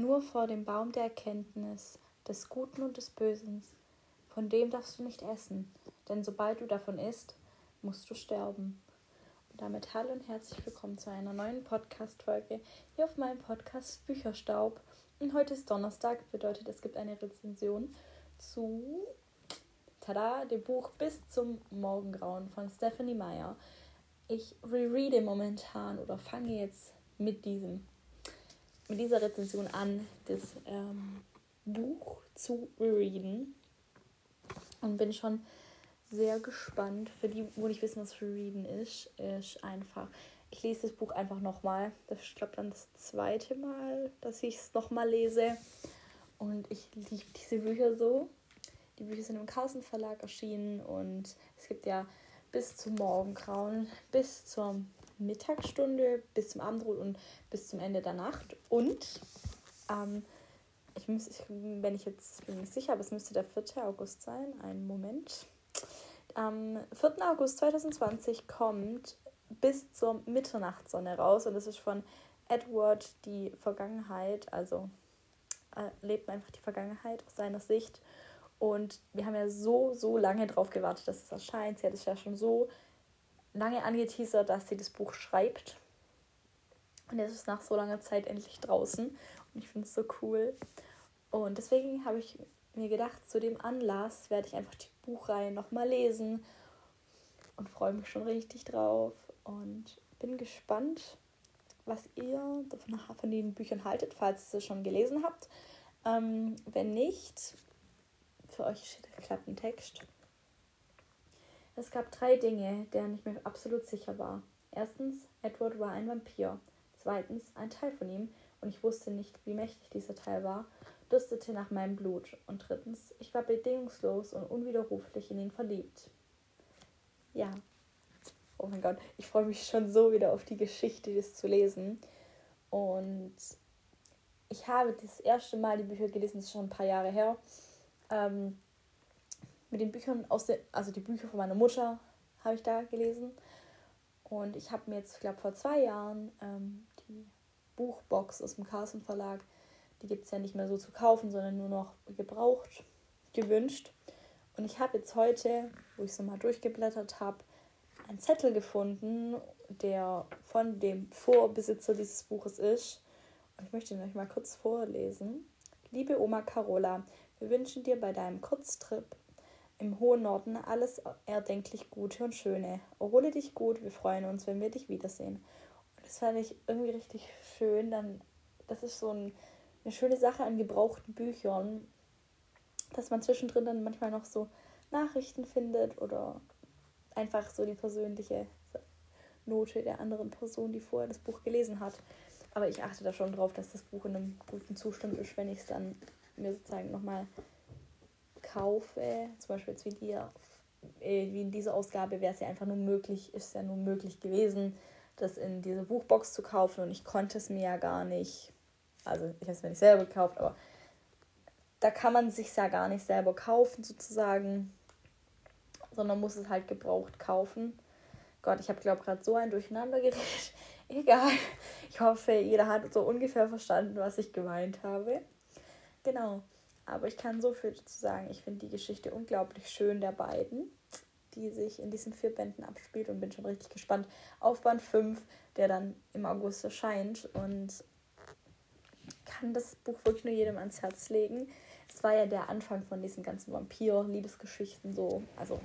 Nur vor dem Baum der Erkenntnis des Guten und des Bösen, von dem darfst du nicht essen, denn sobald du davon isst, musst du sterben. Und damit hallo und herzlich willkommen zu einer neuen Podcast-Folge hier auf meinem Podcast Bücherstaub. Und heute ist Donnerstag, bedeutet, es gibt eine Rezension zu tada, dem Buch Bis zum Morgengrauen von Stephanie Meyer. Ich rereade momentan oder fange jetzt mit diesem mit dieser Rezension an, das ähm, Buch zu rereaden. Und bin schon sehr gespannt. Für die, wo nicht wissen, was Rereaden ist, ist einfach. Ich lese das Buch einfach nochmal. Das ist, glaube dann das zweite Mal, dass ich es nochmal lese. Und ich liebe diese Bücher so. Die Bücher sind im Carlsen Verlag erschienen und es gibt ja bis zum Morgengrauen, bis zur Mittagsstunde bis zum Abendbrot und bis zum Ende der Nacht. Und ähm, ich ich, wenn ich jetzt bin nicht sicher, aber es müsste der 4. August sein. Einen Moment. Am 4. August 2020 kommt bis zur Mitternachtssonne raus und das ist von Edward die Vergangenheit, also äh, lebt einfach die Vergangenheit aus seiner Sicht. Und wir haben ja so, so lange drauf gewartet, dass es erscheint. Sie hat es ja schon so lange angeteasert, dass sie das Buch schreibt. Und jetzt ist nach so langer Zeit endlich draußen. Und ich finde es so cool. Und deswegen habe ich mir gedacht, zu dem Anlass werde ich einfach die Buchreihe nochmal lesen. Und freue mich schon richtig drauf. Und bin gespannt, was ihr von den Büchern haltet, falls ihr es schon gelesen habt. Ähm, wenn nicht, für euch steht der Klappentext. Es gab drei Dinge, deren ich mir absolut sicher war. Erstens, Edward war ein Vampir. Zweitens, ein Teil von ihm, und ich wusste nicht, wie mächtig dieser Teil war, dürstete nach meinem Blut. Und drittens, ich war bedingungslos und unwiderruflich in ihn verliebt. Ja. Oh mein Gott, ich freue mich schon so wieder auf die Geschichte, das zu lesen. Und ich habe das erste Mal die Bücher gelesen, das ist schon ein paar Jahre her. Ähm, mit den Büchern aus der, also die Bücher von meiner Mutter habe ich da gelesen. Und ich habe mir jetzt, ich glaube, vor zwei Jahren ähm, die Buchbox aus dem Carlsen Verlag, die gibt es ja nicht mehr so zu kaufen, sondern nur noch gebraucht, gewünscht. Und ich habe jetzt heute, wo ich so mal durchgeblättert habe, einen Zettel gefunden, der von dem Vorbesitzer dieses Buches ist. Und ich möchte ihn euch mal kurz vorlesen. Liebe Oma Carola, wir wünschen dir bei deinem Kurztrip im hohen Norden alles erdenklich Gute und Schöne. Erhole dich gut, wir freuen uns, wenn wir dich wiedersehen. Und das fand ich irgendwie richtig schön. Dann, das ist so ein, eine schöne Sache an gebrauchten Büchern, dass man zwischendrin dann manchmal noch so Nachrichten findet oder einfach so die persönliche Note der anderen Person, die vorher das Buch gelesen hat. Aber ich achte da schon drauf, dass das Buch in einem guten Zustand ist, wenn ich es dann mir sozusagen nochmal kaufe, zum Beispiel jetzt wie, die, äh, wie in dieser Ausgabe, wäre es ja einfach nur möglich, ist ja nur möglich gewesen, das in diese Buchbox zu kaufen und ich konnte es mir ja gar nicht, also ich habe es mir nicht selber gekauft, aber da kann man sich ja gar nicht selber kaufen sozusagen, sondern muss es halt gebraucht kaufen. Gott, ich habe glaube gerade so ein Durcheinander geredet. Egal. Ich hoffe, jeder hat so ungefähr verstanden, was ich gemeint habe. Genau. Aber ich kann so viel dazu sagen. Ich finde die Geschichte unglaublich schön der beiden, die sich in diesen vier Bänden abspielt und bin schon richtig gespannt auf Band 5, der dann im August erscheint. Und kann das Buch wirklich nur jedem ans Herz legen. Es war ja der Anfang von diesen ganzen Vampir-Liebesgeschichten so, also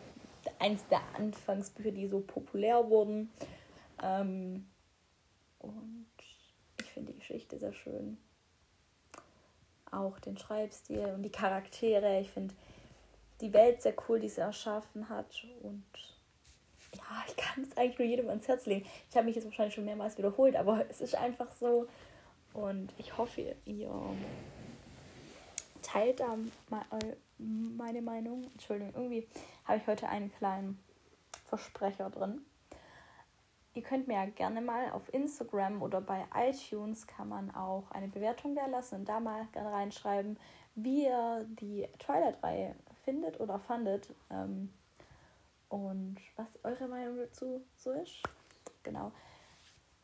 eins der Anfangsbücher, die so populär wurden. Ähm, und ich finde die Geschichte sehr schön auch den Schreibstil und die Charaktere. Ich finde die Welt sehr cool, die sie erschaffen hat. Und ja, ich kann es eigentlich nur jedem ans Herz legen. Ich habe mich jetzt wahrscheinlich schon mehrmals wiederholt, aber es ist einfach so. Und ich hoffe, ihr teilt da meine Meinung. Entschuldigung, irgendwie habe ich heute einen kleinen Versprecher drin. Ihr könnt mir ja gerne mal auf Instagram oder bei iTunes kann man auch eine Bewertung da lassen und da mal gerne reinschreiben, wie ihr die Twilight-Reihe findet oder fandet ähm, und was eure Meinung dazu so ist. Genau.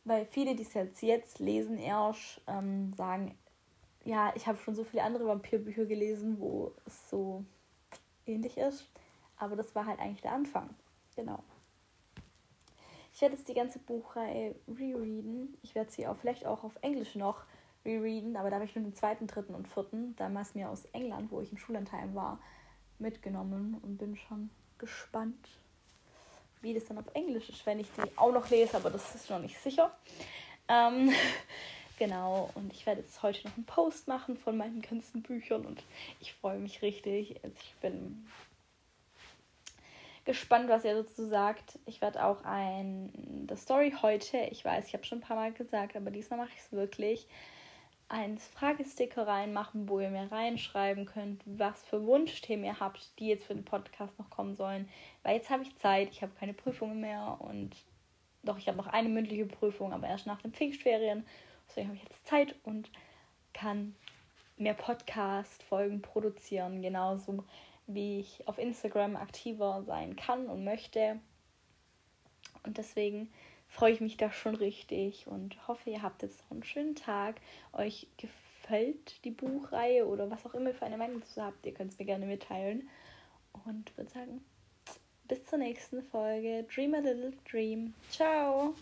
Weil viele, die es jetzt, lesen, erst ähm, sagen, ja, ich habe schon so viele andere Vampirbücher gelesen, wo es so ähnlich ist. Aber das war halt eigentlich der Anfang. Genau. Ich werde jetzt die ganze Buchreihe rereaden. Ich werde sie auch vielleicht auch auf Englisch noch rereaden, aber da habe ich nur den zweiten, dritten und vierten, damals mir aus England, wo ich im Schullandheim war, mitgenommen und bin schon gespannt, wie das dann auf Englisch ist, wenn ich die auch noch lese, aber das ist noch nicht sicher. Ähm, genau, und ich werde jetzt heute noch einen Post machen von meinen ganzen Büchern und ich freue mich richtig. Also ich bin gespannt, was er dazu sagt. Ich werde auch ein The Story heute, ich weiß, ich habe schon ein paar Mal gesagt, aber diesmal mache ich es wirklich, ein Fragesticker reinmachen, wo ihr mir reinschreiben könnt, was für Wunschthemen ihr habt, die jetzt für den Podcast noch kommen sollen. Weil jetzt habe ich Zeit, ich habe keine Prüfungen mehr und doch, ich habe noch eine mündliche Prüfung, aber erst nach den Pfingstferien. Deswegen habe ich jetzt Zeit und kann mehr Podcast-Folgen produzieren, genauso wie ich auf Instagram aktiver sein kann und möchte. Und deswegen freue ich mich da schon richtig und hoffe, ihr habt jetzt noch einen schönen Tag. Euch gefällt die Buchreihe oder was auch immer für eine Meinung dazu habt, ihr könnt es mir gerne mitteilen. Und würde sagen, bis zur nächsten Folge. Dream a little dream. Ciao!